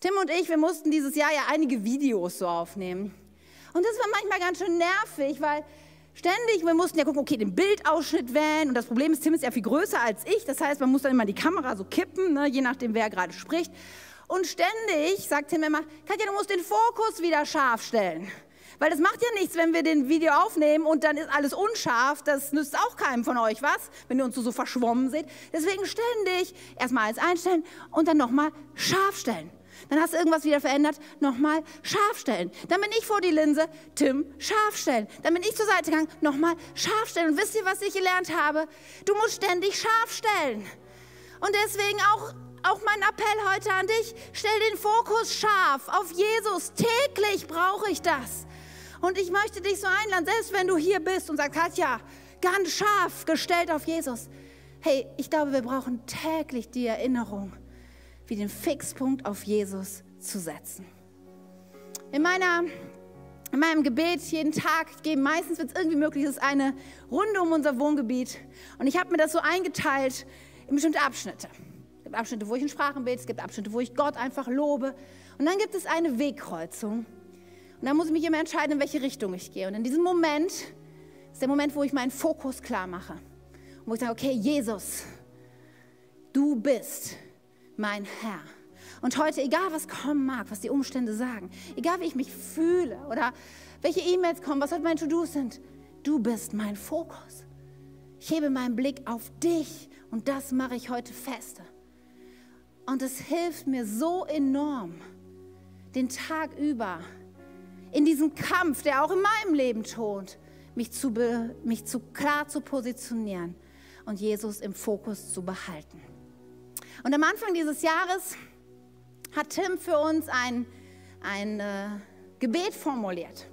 Tim und ich, wir mussten dieses Jahr ja einige Videos so aufnehmen. Und das war manchmal ganz schön nervig, weil Ständig, wir mussten ja gucken, okay, den Bildausschnitt wählen. Und das Problem ist, Tim ist ja viel größer als ich. Das heißt, man muss dann immer die Kamera so kippen, ne, je nachdem, wer gerade spricht. Und ständig sagt Tim immer, Katja, du musst den Fokus wieder scharf stellen. Weil das macht ja nichts, wenn wir den Video aufnehmen und dann ist alles unscharf. Das nützt auch keinem von euch was, wenn ihr uns so, so verschwommen seht. Deswegen ständig erstmal alles einstellen und dann nochmal scharf stellen. Dann hast du irgendwas wieder verändert, nochmal scharf stellen. Dann bin ich vor die Linse, Tim, scharf stellen. Dann bin ich zur Seite gegangen, nochmal scharf stellen. Und wisst ihr, was ich gelernt habe? Du musst ständig scharf stellen. Und deswegen auch, auch mein Appell heute an dich, stell den Fokus scharf auf Jesus. Täglich brauche ich das. Und ich möchte dich so einladen, selbst wenn du hier bist und sagst, Katja, ganz scharf gestellt auf Jesus. Hey, ich glaube, wir brauchen täglich die Erinnerung, wie den Fixpunkt auf Jesus zu setzen. In, meiner, in meinem Gebet jeden Tag, ich gehe meistens, wenn es irgendwie möglich ist, eine Runde um unser Wohngebiet. Und ich habe mir das so eingeteilt in bestimmte Abschnitte. Es gibt Abschnitte, wo ich in Sprachen bete, es gibt Abschnitte, wo ich Gott einfach lobe. Und dann gibt es eine Wegkreuzung. Und da muss ich mich immer entscheiden, in welche Richtung ich gehe. Und in diesem Moment ist der Moment, wo ich meinen Fokus klar mache. Und wo ich sage, okay, Jesus, du bist mein Herr. Und heute, egal was kommen mag, was die Umstände sagen, egal wie ich mich fühle oder welche E-Mails kommen, was heute meine To-Dos sind, du bist mein Fokus. Ich hebe meinen Blick auf dich und das mache ich heute feste. Und es hilft mir so enorm, den Tag über, in diesem Kampf, der auch in meinem Leben tut, mich zu, mich zu klar zu positionieren und Jesus im Fokus zu behalten. Und am Anfang dieses Jahres hat Tim für uns ein, ein äh, Gebet formuliert.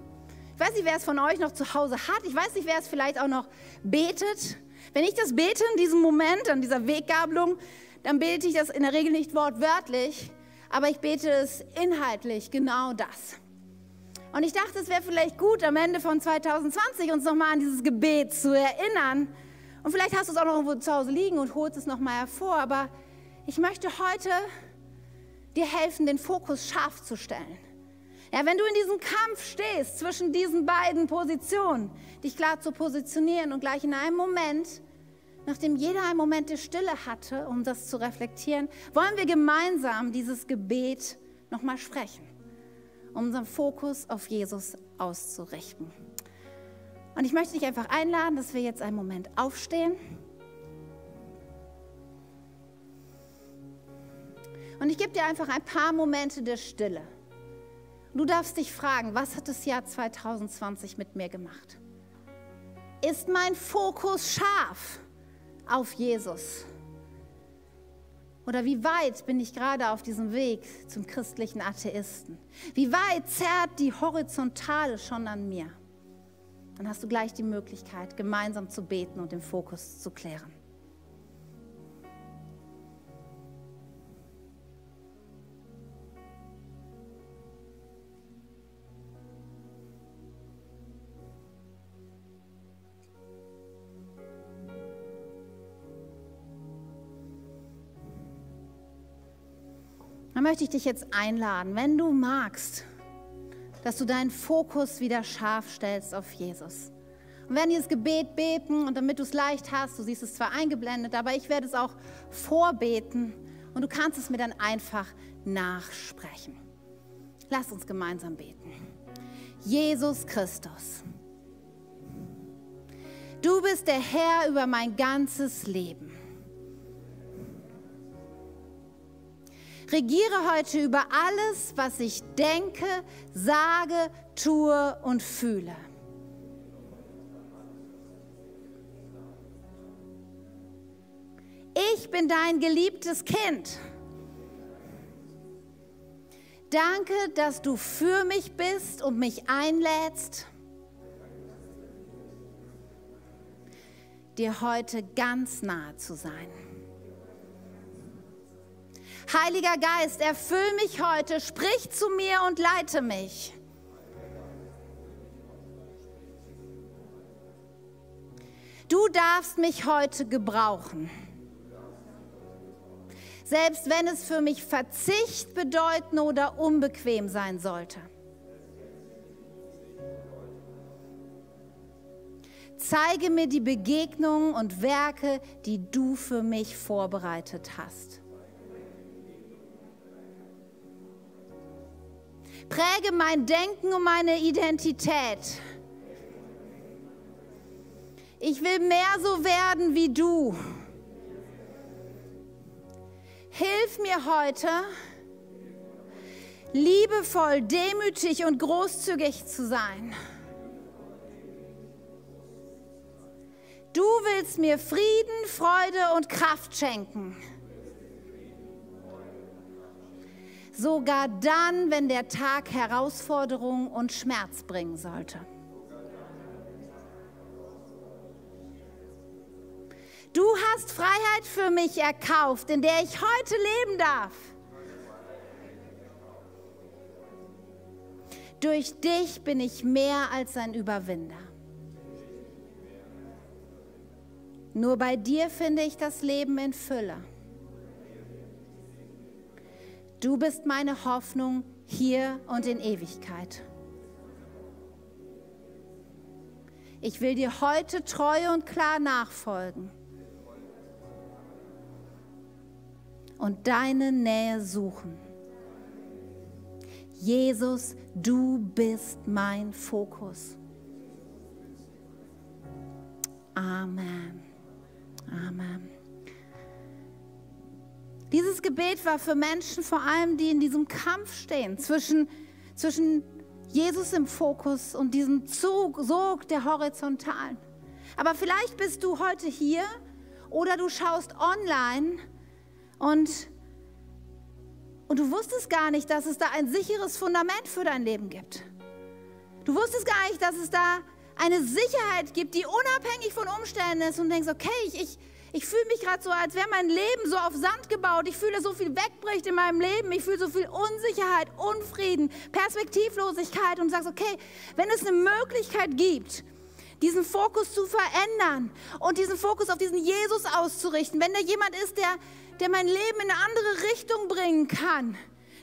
Ich weiß nicht, wer es von euch noch zu Hause hat. Ich weiß nicht, wer es vielleicht auch noch betet. Wenn ich das bete in diesem Moment, an dieser Weggabelung, dann bete ich das in der Regel nicht wortwörtlich, aber ich bete es inhaltlich, genau das. Und ich dachte, es wäre vielleicht gut, am Ende von 2020 uns nochmal an dieses Gebet zu erinnern. Und vielleicht hast du es auch noch irgendwo zu Hause liegen und holst es nochmal hervor, aber ich möchte heute dir helfen, den Fokus scharf zu stellen. Ja, wenn du in diesem Kampf stehst zwischen diesen beiden Positionen, dich klar zu positionieren und gleich in einem Moment, nachdem jeder einen Moment der Stille hatte, um das zu reflektieren, wollen wir gemeinsam dieses Gebet nochmal sprechen, um unseren Fokus auf Jesus auszurichten. Und ich möchte dich einfach einladen, dass wir jetzt einen Moment aufstehen. Und ich gebe dir einfach ein paar Momente der Stille. Du darfst dich fragen, was hat das Jahr 2020 mit mir gemacht? Ist mein Fokus scharf auf Jesus? Oder wie weit bin ich gerade auf diesem Weg zum christlichen Atheisten? Wie weit zerrt die Horizontale schon an mir? Dann hast du gleich die Möglichkeit, gemeinsam zu beten und den Fokus zu klären. Möchte ich dich jetzt einladen, wenn du magst, dass du deinen Fokus wieder scharf stellst auf Jesus. Und wenn dieses Gebet beten und damit du es leicht hast, du siehst es zwar eingeblendet, aber ich werde es auch vorbeten und du kannst es mir dann einfach nachsprechen. Lass uns gemeinsam beten. Jesus Christus, du bist der Herr über mein ganzes Leben. Regiere heute über alles, was ich denke, sage, tue und fühle. Ich bin dein geliebtes Kind. Danke, dass du für mich bist und mich einlädst, dir heute ganz nahe zu sein. Heiliger Geist, erfüll mich heute, sprich zu mir und leite mich. Du darfst mich heute gebrauchen. Selbst wenn es für mich Verzicht bedeuten oder unbequem sein sollte. Zeige mir die Begegnungen und Werke, die du für mich vorbereitet hast. Präge mein Denken und meine Identität. Ich will mehr so werden wie du. Hilf mir heute, liebevoll, demütig und großzügig zu sein. Du willst mir Frieden, Freude und Kraft schenken. Sogar dann, wenn der Tag Herausforderung und Schmerz bringen sollte. Du hast Freiheit für mich erkauft, in der ich heute leben darf. Durch dich bin ich mehr als ein Überwinder. Nur bei dir finde ich das Leben in Fülle. Du bist meine Hoffnung hier und in Ewigkeit. Ich will dir heute treu und klar nachfolgen und deine Nähe suchen. Jesus, du bist mein Fokus. Amen. Amen. Dieses Gebet war für Menschen vor allem, die in diesem Kampf stehen zwischen, zwischen Jesus im Fokus und diesem Zug, Sog der Horizontalen. Aber vielleicht bist du heute hier oder du schaust online und, und du wusstest gar nicht, dass es da ein sicheres Fundament für dein Leben gibt. Du wusstest gar nicht, dass es da eine Sicherheit gibt, die unabhängig von Umständen ist und denkst, okay, ich, ich, ich fühle mich gerade so, als wäre mein Leben so auf Sand gebaut. Ich fühle, so viel wegbricht in meinem Leben. Ich fühle so viel Unsicherheit, Unfrieden, Perspektivlosigkeit und sagst, okay, wenn es eine Möglichkeit gibt, diesen Fokus zu verändern und diesen Fokus auf diesen Jesus auszurichten, wenn da jemand ist, der, der mein Leben in eine andere Richtung bringen kann,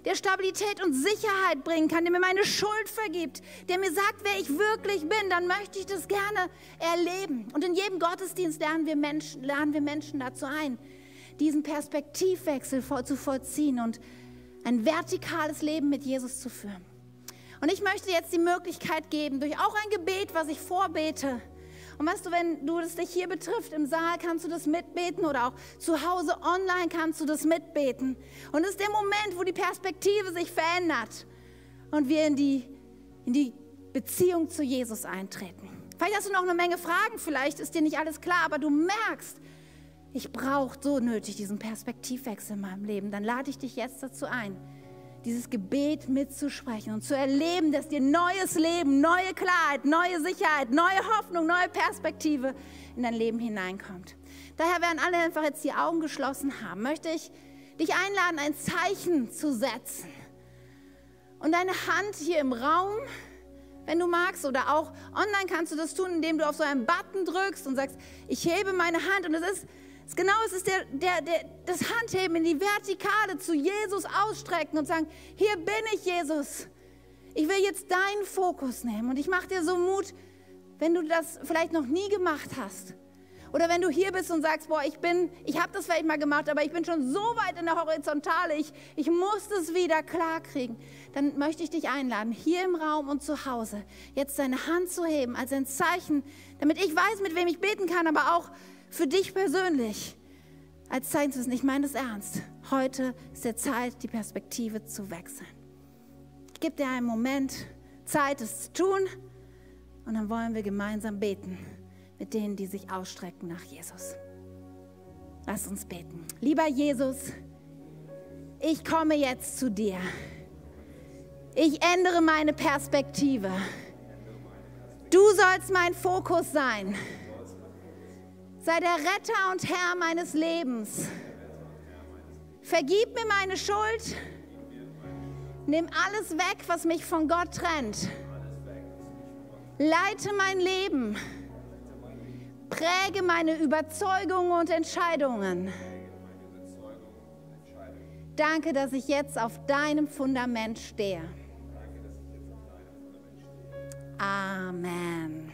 der Stabilität und Sicherheit bringen kann, der mir meine Schuld vergibt, der mir sagt, wer ich wirklich bin, dann möchte ich das gerne erleben. Und in jedem Gottesdienst lernen wir Menschen, lernen wir Menschen dazu ein, diesen Perspektivwechsel zu vollziehen und ein vertikales Leben mit Jesus zu führen. Und ich möchte jetzt die Möglichkeit geben, durch auch ein Gebet, was ich vorbete, und weißt du, wenn du das dich hier betrifft, im Saal kannst du das mitbeten oder auch zu Hause online kannst du das mitbeten. Und es ist der Moment, wo die Perspektive sich verändert und wir in die, in die Beziehung zu Jesus eintreten. Vielleicht hast du noch eine Menge Fragen, vielleicht ist dir nicht alles klar, aber du merkst, ich brauche so nötig diesen Perspektivwechsel in meinem Leben. Dann lade ich dich jetzt dazu ein dieses Gebet mitzusprechen und zu erleben, dass dir neues Leben, neue Klarheit, neue Sicherheit, neue Hoffnung, neue Perspektive in dein Leben hineinkommt. Daher werden alle einfach jetzt die Augen geschlossen haben, möchte ich dich einladen, ein Zeichen zu setzen. Und deine Hand hier im Raum, wenn du magst, oder auch online kannst du das tun, indem du auf so einen Button drückst und sagst, ich hebe meine Hand. Und es ist Genau, es ist der, der, der, das Handheben in die Vertikale zu Jesus ausstrecken und sagen, hier bin ich Jesus. Ich will jetzt deinen Fokus nehmen und ich mache dir so Mut, wenn du das vielleicht noch nie gemacht hast. Oder wenn du hier bist und sagst, boah, ich bin, ich habe das vielleicht mal gemacht, aber ich bin schon so weit in der Horizontale, ich, ich muss das wieder klar kriegen. Dann möchte ich dich einladen, hier im Raum und zu Hause, jetzt deine Hand zu heben als ein Zeichen, damit ich weiß, mit wem ich beten kann, aber auch für dich persönlich als Zeichen zu wissen, ich meine das ernst. Heute ist der Zeit, die Perspektive zu wechseln. Ich gebe dir einen Moment Zeit, es zu tun. Und dann wollen wir gemeinsam beten mit denen, die sich ausstrecken nach Jesus. Lass uns beten. Lieber Jesus, ich komme jetzt zu dir. Ich ändere meine Perspektive. Du sollst mein Fokus sein. Sei der Retter und Herr meines Lebens. Vergib mir meine Schuld. Nimm alles weg, was mich von Gott trennt. Leite mein Leben. Präge meine Überzeugungen und Entscheidungen. Danke, dass ich jetzt auf deinem Fundament stehe. Amen.